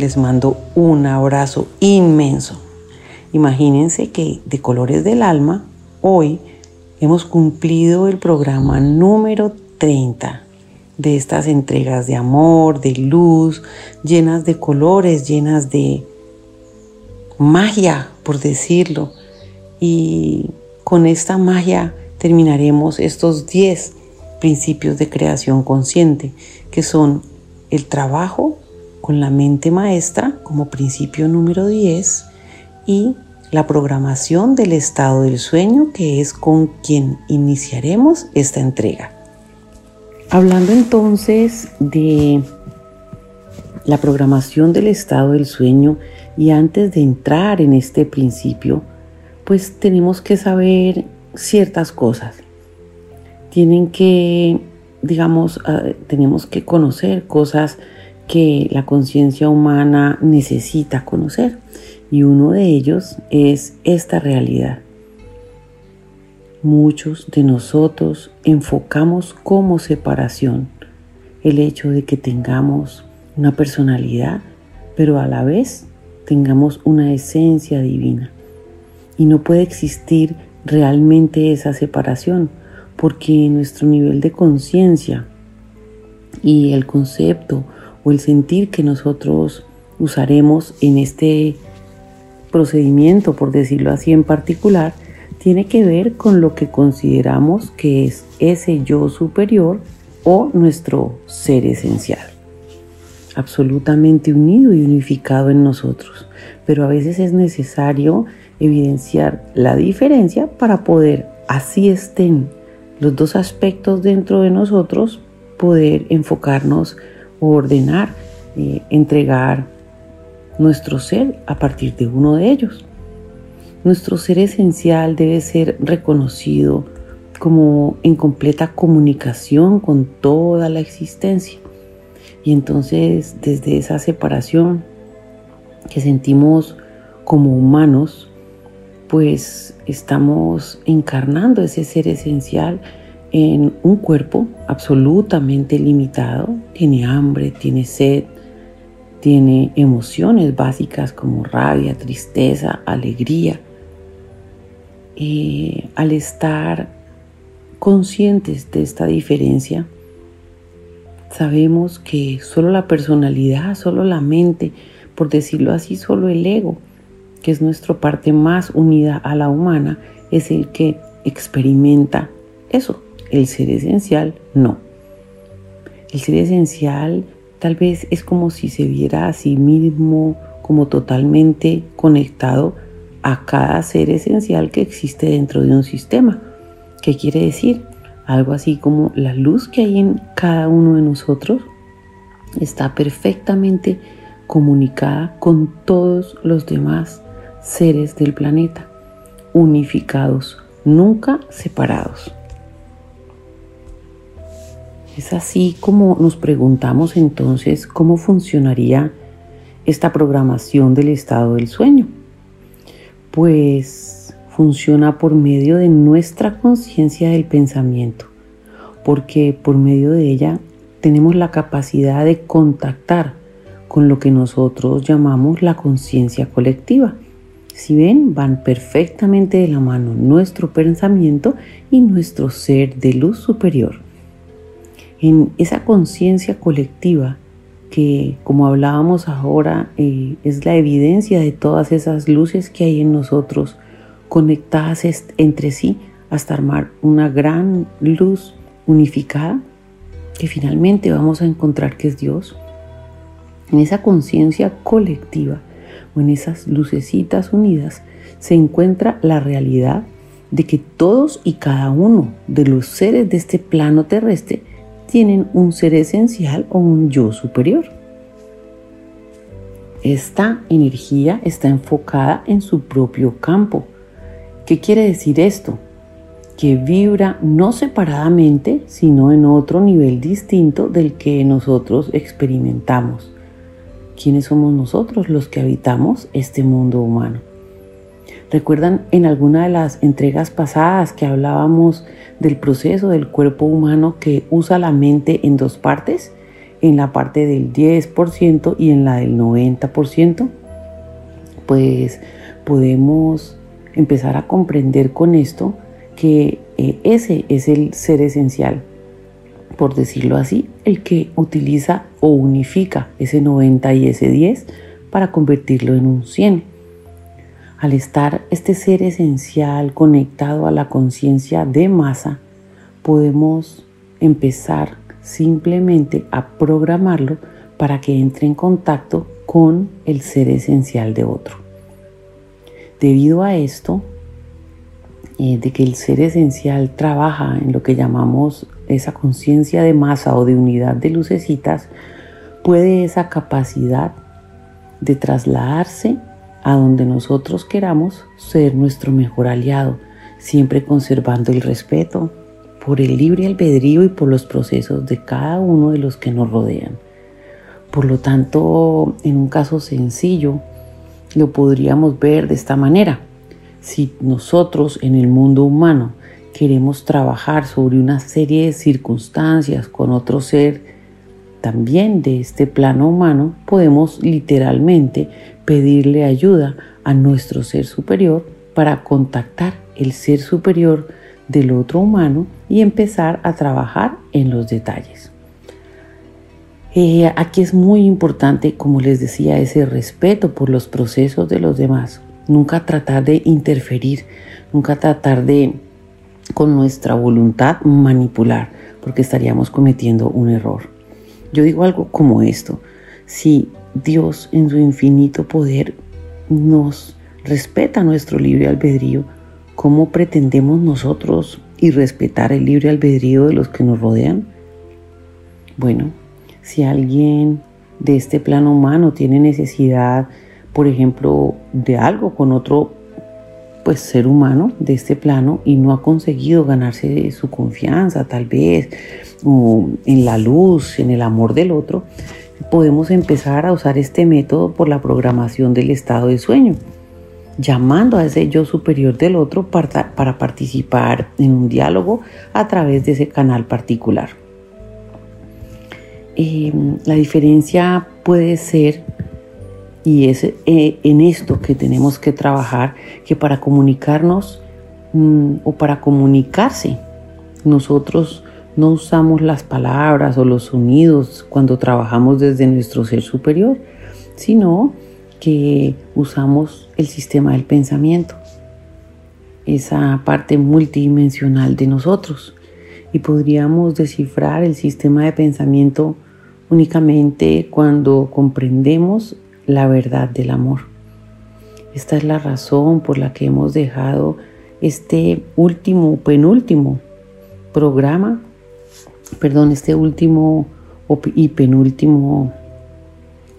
les mando un abrazo inmenso. Imagínense que de Colores del Alma, hoy hemos cumplido el programa número 30 de estas entregas de amor, de luz, llenas de colores, llenas de magia, por decirlo. Y con esta magia terminaremos estos 10 principios de creación consciente, que son el trabajo, con la mente maestra como principio número 10 y la programación del estado del sueño que es con quien iniciaremos esta entrega. Hablando entonces de la programación del estado del sueño y antes de entrar en este principio, pues tenemos que saber ciertas cosas. Tienen que, digamos, ah, tenemos que conocer cosas que la conciencia humana necesita conocer y uno de ellos es esta realidad. Muchos de nosotros enfocamos como separación el hecho de que tengamos una personalidad, pero a la vez tengamos una esencia divina. Y no puede existir realmente esa separación, porque nuestro nivel de conciencia y el concepto o el sentir que nosotros usaremos en este procedimiento, por decirlo así en particular, tiene que ver con lo que consideramos que es ese yo superior o nuestro ser esencial, absolutamente unido y unificado en nosotros. Pero a veces es necesario evidenciar la diferencia para poder, así estén los dos aspectos dentro de nosotros, poder enfocarnos ordenar, eh, entregar nuestro ser a partir de uno de ellos. Nuestro ser esencial debe ser reconocido como en completa comunicación con toda la existencia. Y entonces desde esa separación que sentimos como humanos, pues estamos encarnando ese ser esencial en un cuerpo absolutamente limitado, tiene hambre, tiene sed, tiene emociones básicas como rabia, tristeza, alegría. Y al estar conscientes de esta diferencia, sabemos que solo la personalidad, solo la mente, por decirlo así, solo el ego, que es nuestra parte más unida a la humana, es el que experimenta eso, el ser esencial no. El ser esencial tal vez es como si se viera a sí mismo como totalmente conectado a cada ser esencial que existe dentro de un sistema. ¿Qué quiere decir? Algo así como la luz que hay en cada uno de nosotros está perfectamente comunicada con todos los demás seres del planeta, unificados, nunca separados. Es así como nos preguntamos entonces cómo funcionaría esta programación del estado del sueño. Pues funciona por medio de nuestra conciencia del pensamiento, porque por medio de ella tenemos la capacidad de contactar con lo que nosotros llamamos la conciencia colectiva. Si ven, van perfectamente de la mano nuestro pensamiento y nuestro ser de luz superior en esa conciencia colectiva que, como hablábamos ahora, eh, es la evidencia de todas esas luces que hay en nosotros conectadas entre sí hasta armar una gran luz unificada que finalmente vamos a encontrar que es Dios. En esa conciencia colectiva o en esas lucecitas unidas se encuentra la realidad de que todos y cada uno de los seres de este plano terrestre tienen un ser esencial o un yo superior. esta energía está enfocada en su propio campo. ¿Qué quiere decir esto? Que vibra no separadamente, sino en otro nivel distinto del que nosotros experimentamos. ¿Quiénes somos nosotros los que habitamos este mundo humano? ¿Recuerdan en alguna de las entregas pasadas que hablábamos del proceso del cuerpo humano que usa la mente en dos partes? En la parte del 10% y en la del 90%. Pues podemos empezar a comprender con esto que eh, ese es el ser esencial, por decirlo así, el que utiliza o unifica ese 90 y ese 10 para convertirlo en un 100. Al estar este ser esencial conectado a la conciencia de masa, podemos empezar simplemente a programarlo para que entre en contacto con el ser esencial de otro. Debido a esto, eh, de que el ser esencial trabaja en lo que llamamos esa conciencia de masa o de unidad de lucecitas, puede esa capacidad de trasladarse a donde nosotros queramos ser nuestro mejor aliado, siempre conservando el respeto por el libre albedrío y por los procesos de cada uno de los que nos rodean. Por lo tanto, en un caso sencillo, lo podríamos ver de esta manera. Si nosotros en el mundo humano queremos trabajar sobre una serie de circunstancias con otro ser también de este plano humano, podemos literalmente pedirle ayuda a nuestro ser superior para contactar el ser superior del otro humano y empezar a trabajar en los detalles. Eh, aquí es muy importante, como les decía, ese respeto por los procesos de los demás. Nunca tratar de interferir, nunca tratar de, con nuestra voluntad, manipular, porque estaríamos cometiendo un error. Yo digo algo como esto. Si Dios en su infinito poder nos respeta nuestro libre albedrío, ¿cómo pretendemos nosotros y respetar el libre albedrío de los que nos rodean? Bueno, si alguien de este plano humano tiene necesidad, por ejemplo, de algo con otro pues ser humano de este plano y no ha conseguido ganarse su confianza, tal vez, o en la luz, en el amor del otro, podemos empezar a usar este método por la programación del estado de sueño, llamando a ese yo superior del otro para, participar en un diálogo a través de ese canal particular. Em, la diferencia puede ser, y es eh, en esto que tenemos que trabajar, que para comunicarnos mm, o para comunicarse, nosotros no usamos las palabras o los sonidos cuando trabajamos desde nuestro ser superior, sino que usamos el sistema del pensamiento, esa parte multidimensional de nosotros. Y podríamos descifrar el sistema de pensamiento únicamente cuando comprendemos la verdad del amor. Esta es la razón por la que hemos dejado este último, penúltimo programa perdón, este último y penúltimo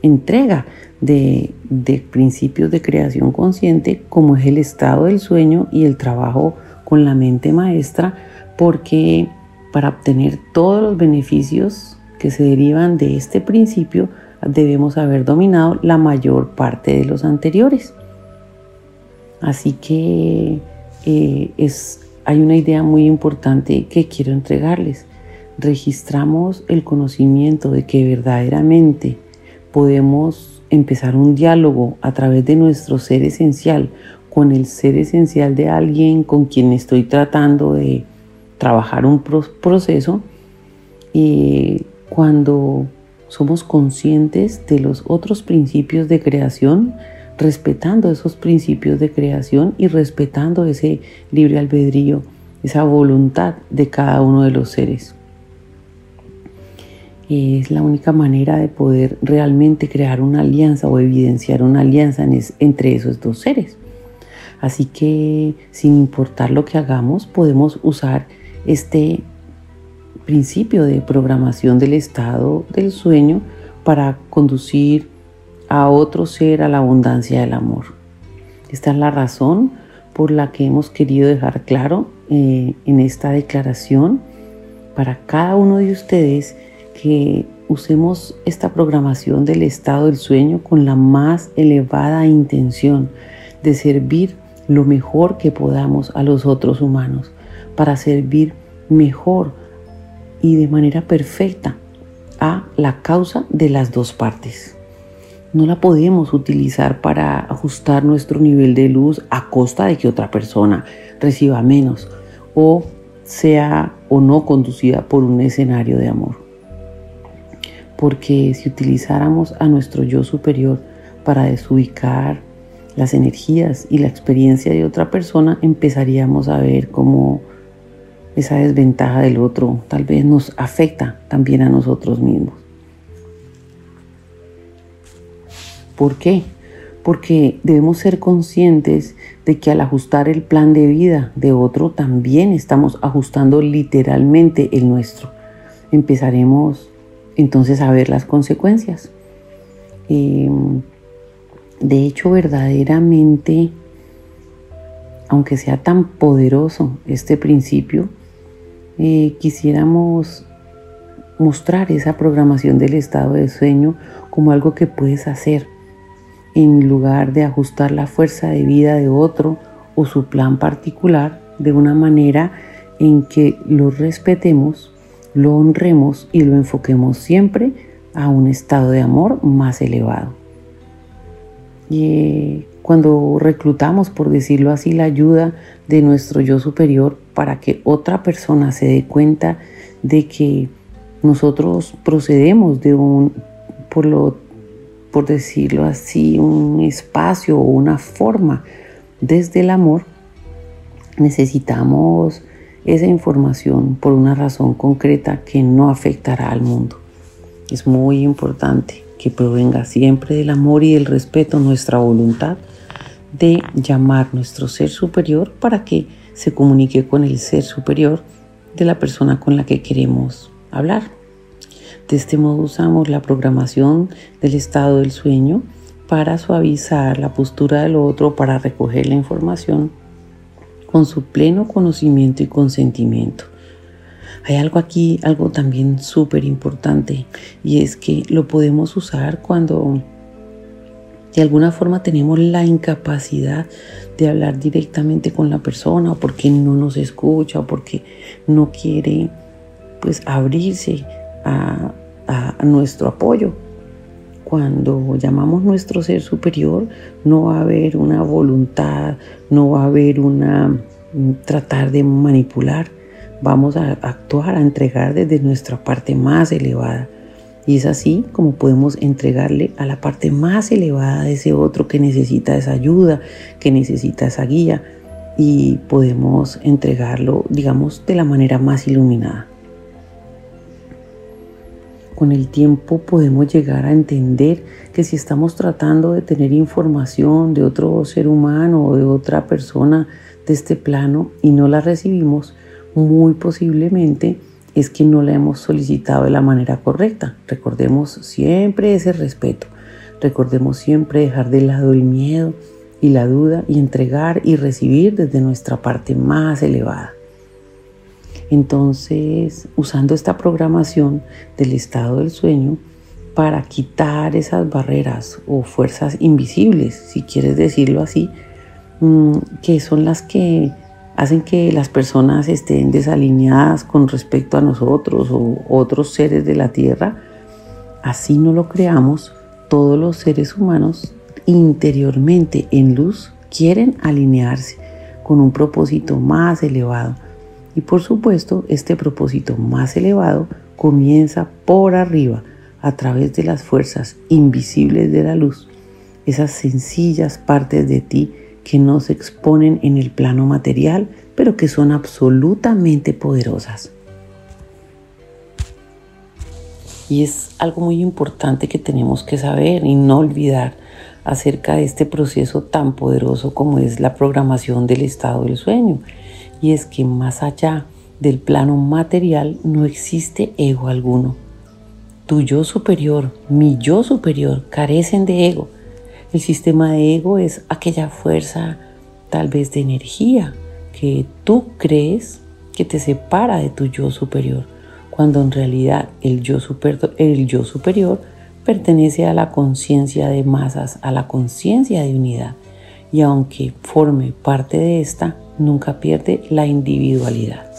entrega de, de, principios de creación consciente como es el estado del sueño y el trabajo con la mente maestra porque para obtener todos los beneficios que se derivan de este principio debemos haber dominado la mayor parte de los anteriores. Así que eh, es, hay una idea muy importante que quiero entregarles registramos el conocimiento de que verdaderamente podemos empezar un diálogo a través de nuestro ser esencial con el ser esencial de alguien con quien estoy tratando de trabajar un proceso. Y cuando somos conscientes de los otros principios de creación, respetando esos principios de creación y respetando ese libre albedrío, esa voluntad de cada uno de los seres es la única manera de poder realmente crear una alianza o evidenciar una alianza entre esos dos seres. Así que sin importar lo que hagamos, podemos usar este principio de programación del estado del sueño para conducir a otro ser a la abundancia del amor. Esta es la razón por la que hemos querido dejar claro eh, en esta declaración para cada uno de ustedes que usemos esta programación del estado del sueño con la más elevada intención de servir lo mejor que podamos a los otros humanos, para servir mejor y de manera perfecta a la causa de las dos partes. No la podemos utilizar para ajustar nuestro nivel de luz a costa de que otra persona reciba menos o sea o no conducida por un escenario de amor. Porque si utilizáramos a nuestro yo superior para desubicar las energías y la experiencia de otra persona, empezaríamos a ver cómo esa desventaja del otro tal vez nos afecta también a nosotros mismos. ¿Por qué? Porque debemos ser conscientes de que al ajustar el plan de vida de otro también estamos ajustando literalmente el nuestro. Empezaremos entonces a ver las consecuencias. Em, de hecho, verdaderamente, aunque sea tan poderoso este principio, eh, quisiéramos mostrar esa programación del estado de sueño como algo que puedes hacer en lugar de ajustar la fuerza de vida de otro o su plan particular de una manera en que lo respetemos, lo honremos y lo enfoquemos siempre a un estado de amor más elevado. Y eh, cuando reclutamos, por decirlo así, la ayuda de nuestro yo superior para que otra persona se dé cuenta de que nosotros procedemos de un, por, lo, por decirlo así, un espacio o una forma desde el amor, necesitamos esa información por una razón concreta que no afectará al mundo. Es muy importante que provenga siempre del amor y del respeto nuestra voluntad de llamar nuestro ser superior para que se comunique con el ser superior de la persona con la que queremos hablar. De este modo usamos la programación del estado del sueño para suavizar la postura del otro, para recoger la información con su pleno conocimiento y consentimiento. Hay algo aquí, algo también súper importante, y es que lo podemos usar cuando de alguna forma tenemos la incapacidad de hablar directamente con la persona o porque no nos escucha o porque no quiere pues abrirse a, a nuestro apoyo. Cuando llamamos nuestro ser superior no va a haber una voluntad, no va a haber una tratar de manipular, vamos a actuar, a entregar desde nuestra parte más elevada. Y es así como podemos entregarle a la parte más elevada de ese otro que necesita esa ayuda, que necesita esa guía, y podemos entregarlo, digamos, de la manera más iluminada. Con el tiempo podemos llegar a entender que si estamos tratando de tener información de otro ser humano o de otra persona de este plano y no la recibimos, muy posiblemente es que no la hemos solicitado de la manera correcta. Recordemos siempre ese respeto. Recordemos siempre dejar de lado el miedo y la duda y entregar y recibir desde nuestra parte más elevada. Entonces, usando esta programación del estado del sueño para quitar esas barreras o fuerzas invisibles, si quieres decirlo así, mm, que son las que hacen que las personas estén desalineadas con respecto a nosotros o otros seres de la tierra, así no lo creamos, todos los seres humanos interiormente en luz quieren alinearse con un propósito más elevado. Y por supuesto, este propósito más elevado comienza por arriba, a través de las fuerzas invisibles de la luz, esas sencillas partes de ti que no se exponen en el plano material, pero que son absolutamente poderosas. Y es algo muy importante que tenemos que saber y no olvidar acerca de este proceso tan poderoso como es la programación del estado del sueño. Y es que más allá del plano material no existe ego alguno. tu yo superior, mi yo superior, carecen de ego. El sistema de ego es aquella fuerza tal vez de energía que tú crees que te separa de tu yo superior, cuando en realidad el yo, el yo superior pertenece a la conciencia de masas, a la conciencia de unidad, y aunque forme parte de esta, nunca pierde la individualidad.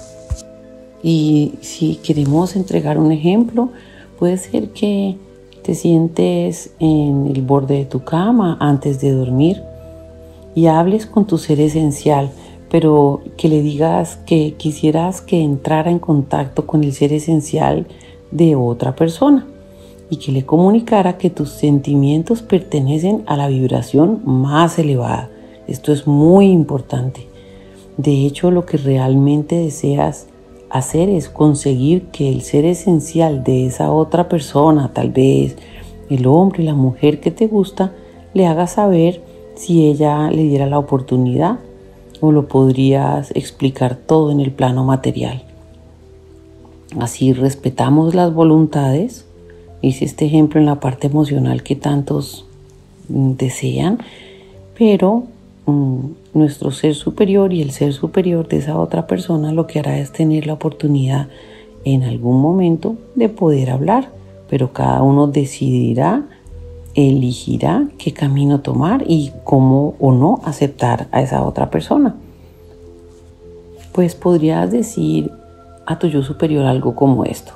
Y si queremos entregar un ejemplo, puede ser que te sientes en el borde de tu cama antes de dormir y hables con tu ser esencial, pero que le digas que quisieras que entrara en contacto con el ser esencial de otra persona y que le comunicara que tus sentimientos pertenecen a la vibración más elevada. Esto es muy importante. De hecho, lo que realmente deseas hacer es conseguir que el ser esencial de esa otra persona, tal vez el hombre, la mujer que te gusta, le haga saber si ella le diera la oportunidad o lo podrías explicar todo en el plano material. Así respetamos las voluntades. Hice este ejemplo en la parte emocional que tantos desean, pero mm, nuestro ser superior y el ser superior de esa otra persona lo que hará es tener la oportunidad en algún momento de poder hablar, pero cada uno decidirá, elegirá qué camino tomar y cómo o no aceptar a esa otra persona. Pues podrías decir a tu yo superior algo como esto.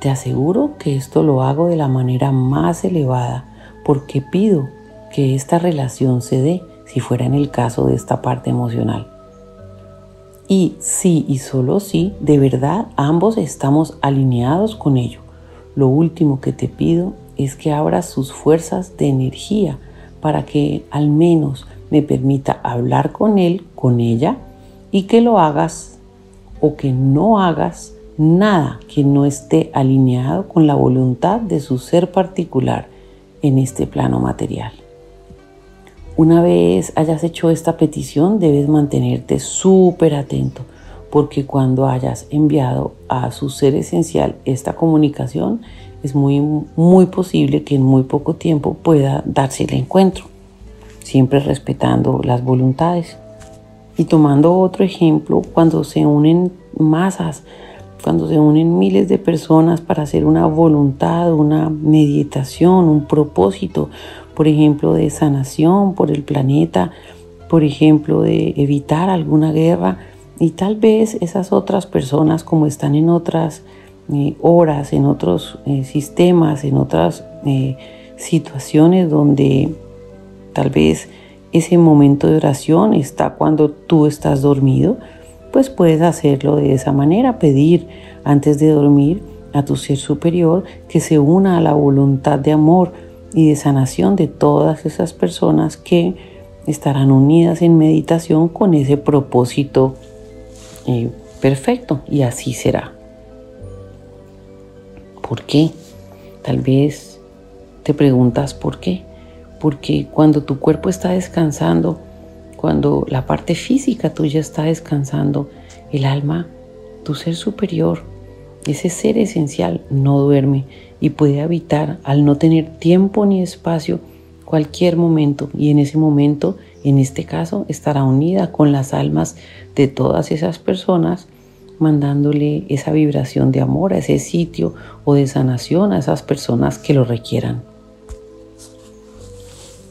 Te aseguro que esto lo hago de la manera más elevada porque pido que esta relación se dé si fuera en el caso de esta parte emocional. Y sí y solo si de verdad ambos estamos alineados con ello. Lo último que te pido es que abras sus fuerzas de energía para que al menos me permita hablar con él, con ella, y que lo hagas o que no hagas nada que no esté alineado con la voluntad de su ser particular en este plano material. Una vez hayas hecho esta petición, debes mantenerte súper atento, porque cuando hayas enviado a su ser esencial esta comunicación, es muy, muy posible que en muy poco tiempo pueda darse el encuentro, siempre respetando las voluntades. Y tomando otro ejemplo, cuando se unen masas, cuando se unen miles de personas para hacer una voluntad, una meditación, un propósito, por ejemplo, de sanación por el planeta, por ejemplo, de evitar alguna guerra. Y tal vez esas otras personas, como están en otras eh, horas, en otros eh, sistemas, en otras eh, situaciones donde tal vez ese momento de oración está cuando tú estás dormido, pues puedes hacerlo de esa manera, pedir antes de dormir a tu ser superior que se una a la voluntad de amor y de sanación de todas esas personas que estarán unidas en meditación con ese propósito eh, perfecto y así será. ¿Por qué? Tal vez te preguntas por qué. Porque cuando tu cuerpo está descansando, cuando la parte física tuya está descansando, el alma, tu ser superior, ese ser esencial no duerme y puede habitar al no tener tiempo ni espacio cualquier momento y en ese momento, en este caso, estará unida con las almas de todas esas personas mandándole esa vibración de amor a ese sitio o de sanación a esas personas que lo requieran.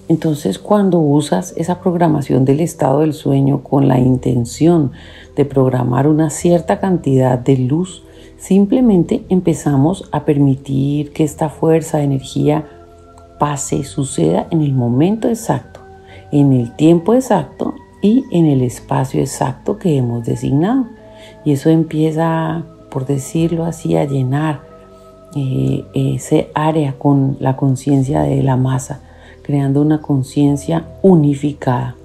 Entonces cuando usas esa programación del estado del sueño con la intención de programar una cierta cantidad de luz Simplemente empezamos a permitir que esta fuerza de energía pase, suceda en el momento exacto, en el tiempo exacto y en el espacio exacto que hemos designado. Y eso empieza, por decirlo así, a llenar eh, ese área con la conciencia de la masa, creando una conciencia unificada,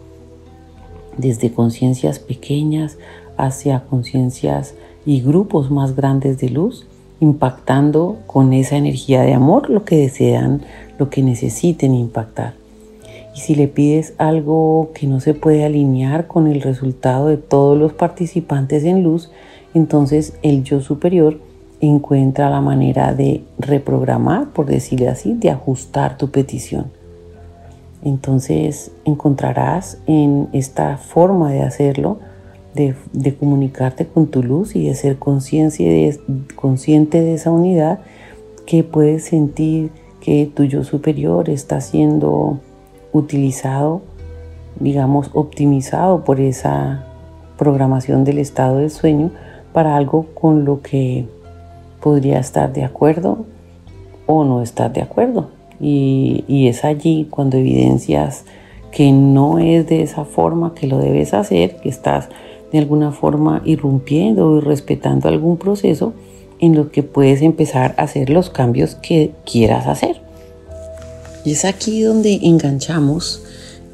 desde conciencias pequeñas hacia conciencias y grupos más grandes de luz, impactando con esa energía de amor lo que desean, lo que necesiten impactar. Y si le pides algo que no se puede alinear con el resultado de todos los participantes en luz, entonces el yo superior encuentra la manera de reprogramar, por decirle así, de ajustar tu petición. Entonces encontrarás en esta forma de hacerlo, de, comunicarte con tu luz y de ser de, consciente de esa unidad, que puedes sentir que tu yo superior está siendo utilizado, digamos, optimizado por esa programación del estado del sueño para algo con lo que podría estar de acuerdo o no estar de acuerdo. Y, es allí cuando evidencias que no es de esa forma que lo debes hacer, que estás de alguna forma irrumpiendo y respetando algún proceso en lo que puedes empezar a hacer los cambios que quieras hacer. Y es aquí donde enganchamos,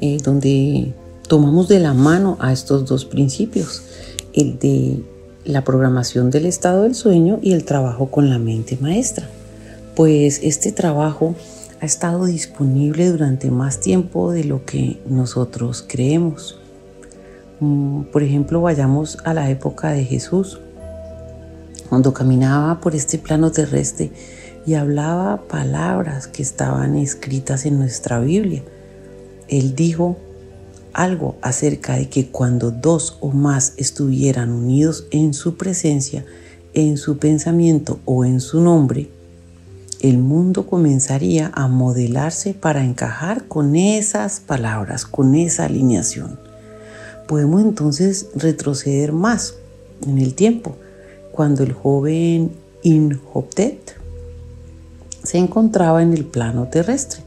eh, donde tomamos de la mano a estos dos principios, el de la programación del estado del sueño y el trabajo con la mente maestra. Pues este trabajo ha estado disponible durante más tiempo de lo que nosotros creemos. Mm, por ejemplo, vayamos a la época de Jesús, cuando caminaba por este plano terrestre y hablaba palabras que estaban escritas en nuestra Biblia. Él dijo algo acerca de que cuando dos o más estuvieran unidos en su presencia, en su pensamiento o en su nombre, el mundo comenzaría a modelarse para encajar con esas palabras, con esa alineación. Podemos entonces retroceder más en el tiempo, cuando el joven Inhotep se encontraba en el plano terrestre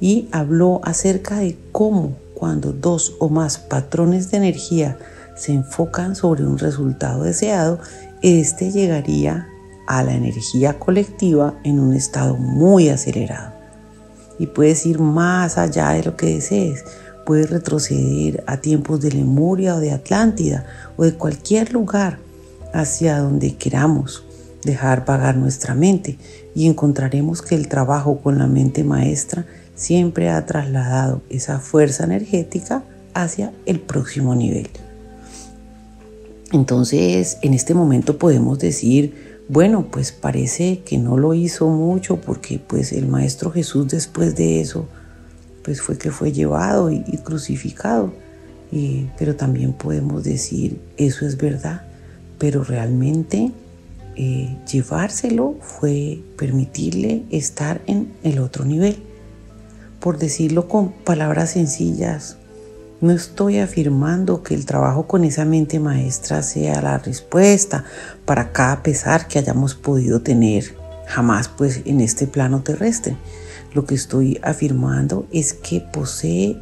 y habló acerca de cómo cuando dos o más patrones de energía se enfocan sobre un resultado deseado, éste llegaría a la energía colectiva en un estado muy acelerado. Y puedes ir más allá de lo que desees. Puedes retroceder a tiempos de Lemuria o de Atlántida o de cualquier lugar hacia donde queramos dejar pagar nuestra mente y encontraremos que el trabajo con la mente maestra siempre ha trasladado esa fuerza energética hacia el próximo nivel. Entonces, en este momento podemos decir, bueno, pues parece que no lo hizo mucho porque pues el Maestro Jesús después de eso, pues fue que fue llevado y, crucificado. pero también podemos decir, eso es verdad, pero realmente eh, llevárselo fue permitirle estar en el otro nivel. Por decirlo con palabras sencillas, no estoy afirmando que el trabajo con esa mente maestra sea la respuesta para cada pesar que hayamos podido tener, jamás pues en este plano terrestre. Lo que estoy afirmando es que posee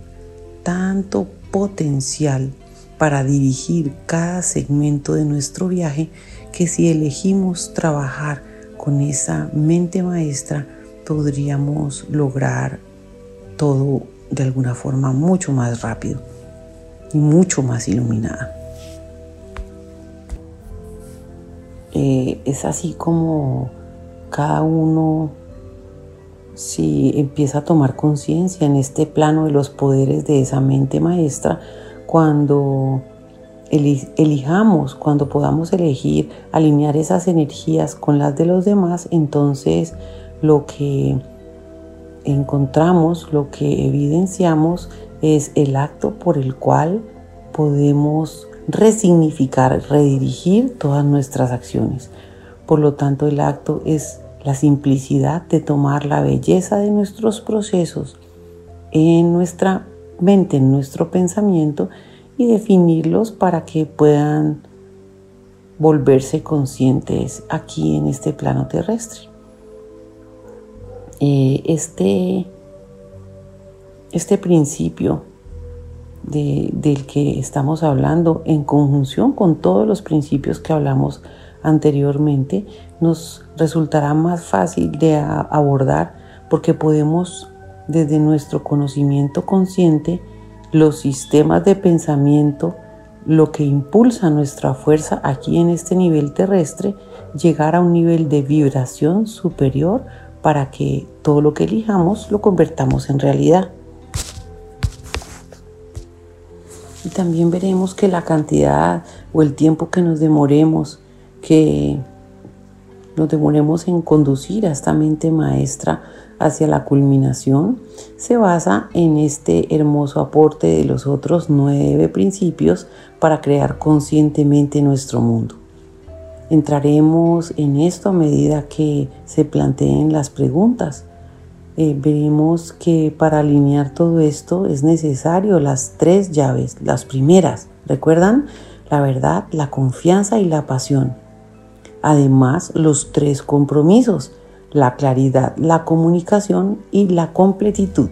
tanto potencial para dirigir cada segmento de nuestro viaje que si elegimos trabajar con esa mente maestra podríamos lograr todo de alguna forma mucho más rápido y mucho más iluminada. Eh, es así como cada uno, si empieza a tomar conciencia en este plano de los poderes de esa mente maestra, cuando elijamos, cuando podamos elegir alinear esas energías con las de los demás, entonces lo que encontramos, lo que evidenciamos es el acto por el cual podemos resignificar, redirigir todas nuestras acciones. Por lo tanto, el acto es la simplicidad de tomar la belleza de nuestros procesos en nuestra mente, en nuestro pensamiento y definirlos para que puedan volverse conscientes aquí en este plano terrestre. Eh, este este principio del que estamos hablando en conjunción con todos los principios que hablamos anteriormente nos resultará más fácil de abordar porque podemos desde nuestro conocimiento consciente los sistemas de pensamiento lo que impulsa nuestra fuerza aquí en este nivel terrestre llegar a un nivel de vibración superior para que todo lo que elijamos lo convertamos en realidad. Y también veremos que la cantidad o el tiempo que nos demoremos, que nos demoremos en conducir a esta mente maestra hacia la culminación, se basa en este hermoso aporte de los otros nueve principios para crear conscientemente nuestro mundo. Entraremos en esto a medida que se planteen las preguntas. Eh, veremos que para alinear todo esto es necesario las tres llaves, las primeras, ¿recuerdan? La verdad, la confianza y la pasión. Además, los tres compromisos, la claridad, la comunicación y la completitud.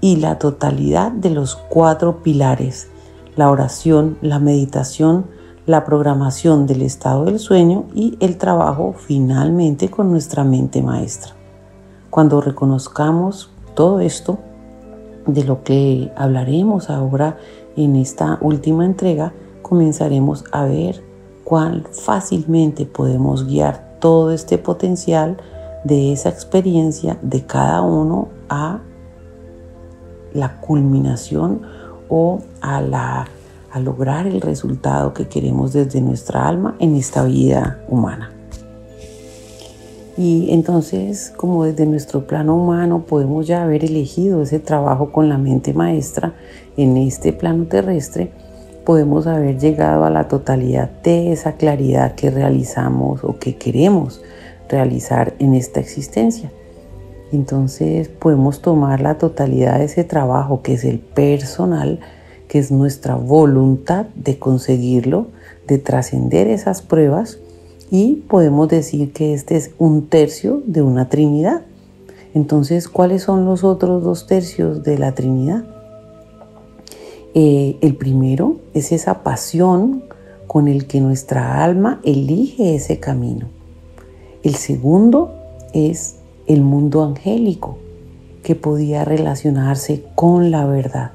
Y la totalidad de los cuatro pilares, la oración, la meditación, la programación del estado del sueño y el trabajo finalmente con nuestra mente maestra. Cuando reconozcamos todo esto, de lo que hablaremos ahora en esta última entrega, comenzaremos a ver cuán fácilmente podemos guiar todo este potencial de esa experiencia de cada uno a la culminación o a, la, a lograr el resultado que queremos desde nuestra alma en esta vida humana. Y entonces, como desde nuestro plano humano podemos ya haber elegido ese trabajo con la mente maestra en este plano terrestre, podemos haber llegado a la totalidad de esa claridad que realizamos o que queremos realizar en esta existencia. Entonces podemos tomar la totalidad de ese trabajo que es el personal, que es nuestra voluntad de conseguirlo, de trascender esas pruebas y podemos decir que este es un tercio de una Trinidad. Entonces, ¿cuáles son los otros dos tercios de la Trinidad? Eh, el primero es esa pasión con el que nuestra alma elige ese camino. El segundo es el mundo angélico, que podía relacionarse con la verdad.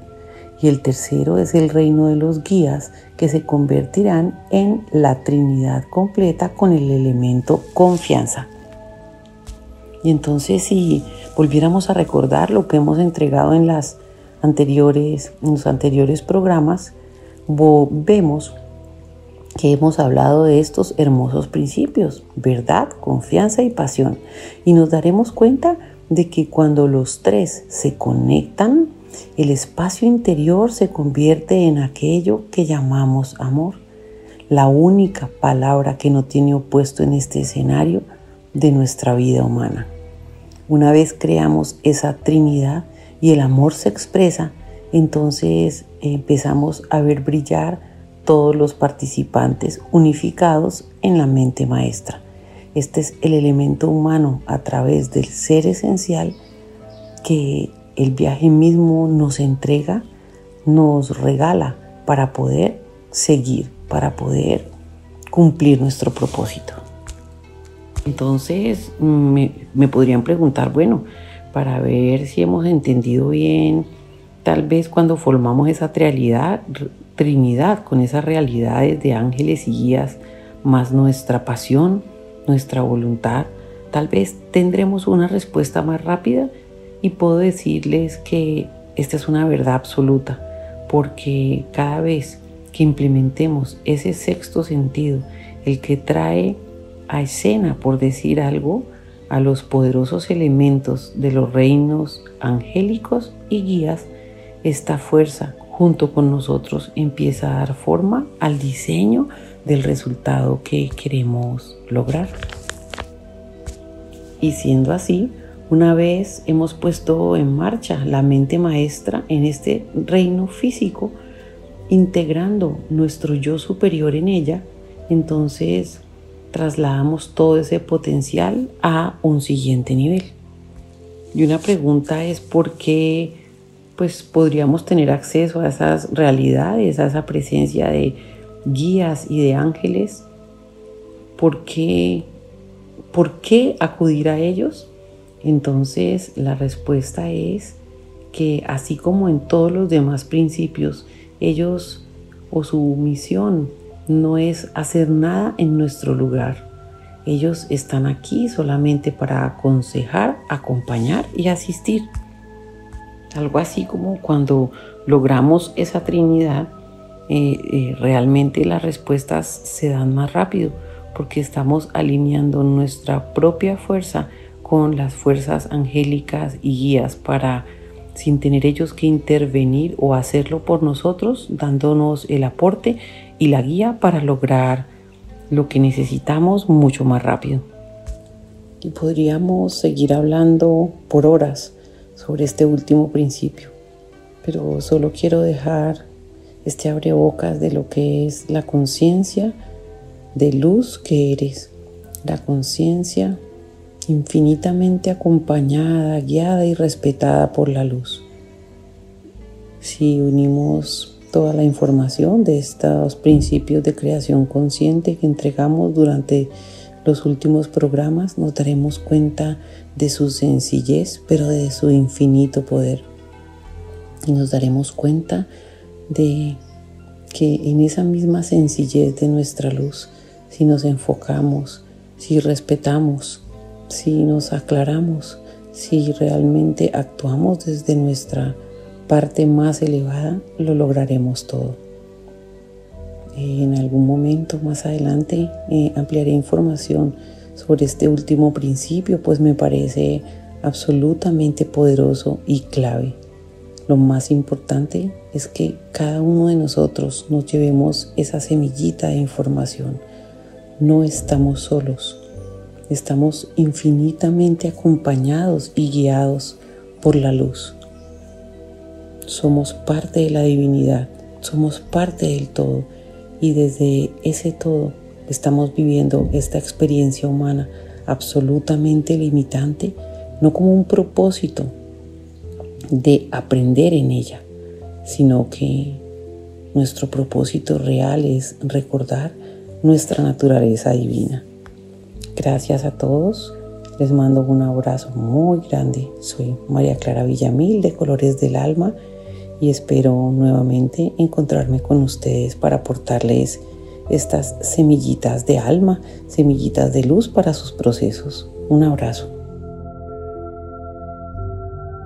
Y el tercero es el reino de los guías, que se convertirán en la Trinidad completa con el elemento confianza. Y entonces si volviéramos a recordar lo que hemos entregado en las anteriores, en los anteriores programas, vemos que hemos hablado de estos hermosos principios, verdad, confianza y pasión. Y nos daremos cuenta de que cuando los tres se conectan, el espacio interior se convierte en aquello que llamamos amor, la única palabra que no tiene opuesto en este escenario de nuestra vida humana. Una vez creamos esa Trinidad, y el amor se expresa, entonces empezamos a ver brillar todos los participantes unificados en la mente maestra. Este es el elemento humano a través del ser esencial que el viaje mismo nos entrega, nos regala para poder seguir, para poder cumplir nuestro propósito. Entonces me, me podrían preguntar, bueno, para ver si hemos entendido bien, tal vez cuando formamos esa realidad, Trinidad, con esas realidades de ángeles y guías, más nuestra pasión, nuestra voluntad, tal vez tendremos una respuesta más rápida y puedo decirles que esta es una verdad absoluta, porque cada vez que implementemos ese sexto sentido, el que trae a escena, por decir algo, a los poderosos elementos de los reinos angélicos y guías, esta fuerza junto con nosotros empieza a dar forma al diseño del resultado que queremos lograr. Y siendo así, una vez hemos puesto en marcha la mente maestra en este reino físico, integrando nuestro yo superior en ella, entonces trasladamos todo ese potencial a un siguiente nivel. Y una pregunta es por qué pues podríamos tener acceso a esas realidades, a esa presencia de guías y de ángeles. ¿Por qué, ¿Por qué acudir a ellos? Entonces la respuesta es que así como en todos los demás principios, ellos o su misión no es hacer nada en nuestro lugar. Ellos están aquí solamente para aconsejar, acompañar y asistir. Algo así como cuando logramos esa Trinidad, eh, eh, realmente las respuestas se dan más rápido porque estamos alineando nuestra propia fuerza con las fuerzas angélicas y guías para, sin tener ellos que intervenir o hacerlo por nosotros, dándonos el aporte y la guía para lograr lo que necesitamos mucho más rápido. Y podríamos seguir hablando por horas sobre este último principio, pero solo quiero dejar este abrebocas de lo que es la conciencia de luz que eres, la conciencia infinitamente acompañada, guiada y respetada por la luz. Si unimos toda la información de estos principios de creación consciente que entregamos durante los últimos programas, nos daremos cuenta de su sencillez, pero de su infinito poder. Y nos daremos cuenta de que en esa misma sencillez de nuestra luz si nos enfocamos, si respetamos, si nos aclaramos, si realmente actuamos desde nuestra parte más elevada, lo lograremos todo. En algún momento más adelante eh, ampliaré información sobre este último principio, pues me parece absolutamente poderoso y clave. Lo más importante es que cada uno de nosotros nos llevemos esa semillita de información no estamos solos, estamos infinitamente acompañados y guiados por la luz. Somos parte de la divinidad, somos parte del todo y desde ese todo estamos viviendo esta experiencia humana absolutamente limitante, no como un propósito de aprender en ella, sino que nuestro propósito real es recordar nuestra naturaleza divina. Gracias a todos. Les mando un abrazo muy grande. Soy María Clara Villamil de Colores del Alma y espero nuevamente encontrarme con ustedes para aportarles estas semillitas de alma, semillitas de luz para sus procesos. Un abrazo.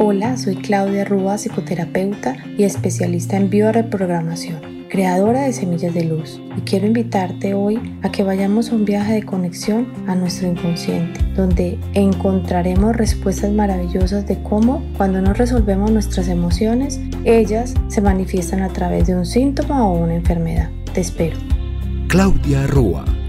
Hola, soy Claudia Rúa, psicoterapeuta y especialista en bioreprogramación, creadora de Semillas de Luz, y quiero invitarte hoy a que vayamos a un viaje de conexión a nuestro inconsciente, donde encontraremos respuestas maravillosas de cómo, cuando no resolvemos nuestras emociones, ellas se manifiestan a través de un síntoma o una enfermedad. Te espero. Claudia Rúa